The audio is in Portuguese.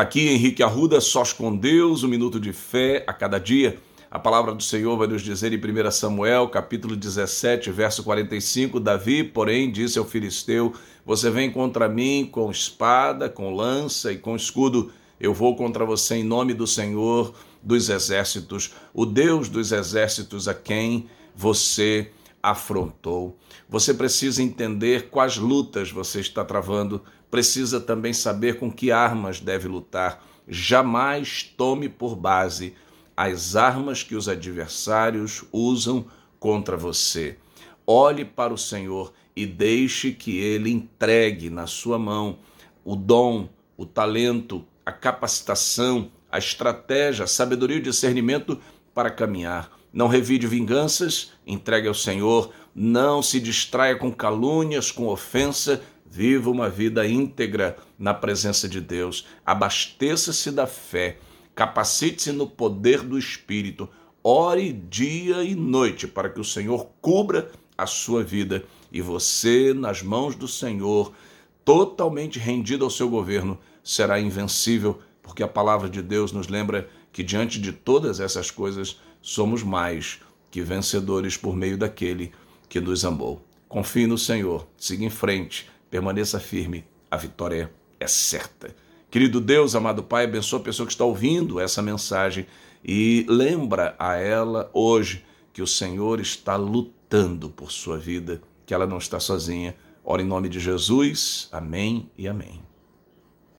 Aqui Henrique Arruda, sós com Deus, um minuto de fé a cada dia. A palavra do Senhor vai nos dizer em 1 Samuel, capítulo 17, verso 45, Davi, porém, disse ao filisteu: Você vem contra mim com espada, com lança e com escudo. Eu vou contra você em nome do Senhor dos exércitos, o Deus dos exércitos a quem você afrontou. Você precisa entender quais lutas você está travando, precisa também saber com que armas deve lutar. Jamais tome por base as armas que os adversários usam contra você. Olhe para o Senhor e deixe que ele entregue na sua mão o dom, o talento, a capacitação, a estratégia, a sabedoria e o discernimento para caminhar. Não revide vinganças, entregue ao Senhor, não se distraia com calúnias, com ofensa, viva uma vida íntegra na presença de Deus. Abasteça-se da fé, capacite-se no poder do Espírito, ore dia e noite para que o Senhor cubra a sua vida. E você, nas mãos do Senhor, totalmente rendido ao seu governo, será invencível, porque a palavra de Deus nos lembra que diante de todas essas coisas somos mais que vencedores por meio daquele que nos amou. Confie no Senhor, siga em frente, permaneça firme, a vitória é certa. Querido Deus, amado Pai, abençoa a pessoa que está ouvindo essa mensagem e lembra a ela hoje que o Senhor está lutando por sua vida, que ela não está sozinha. Ora em nome de Jesus. Amém e amém.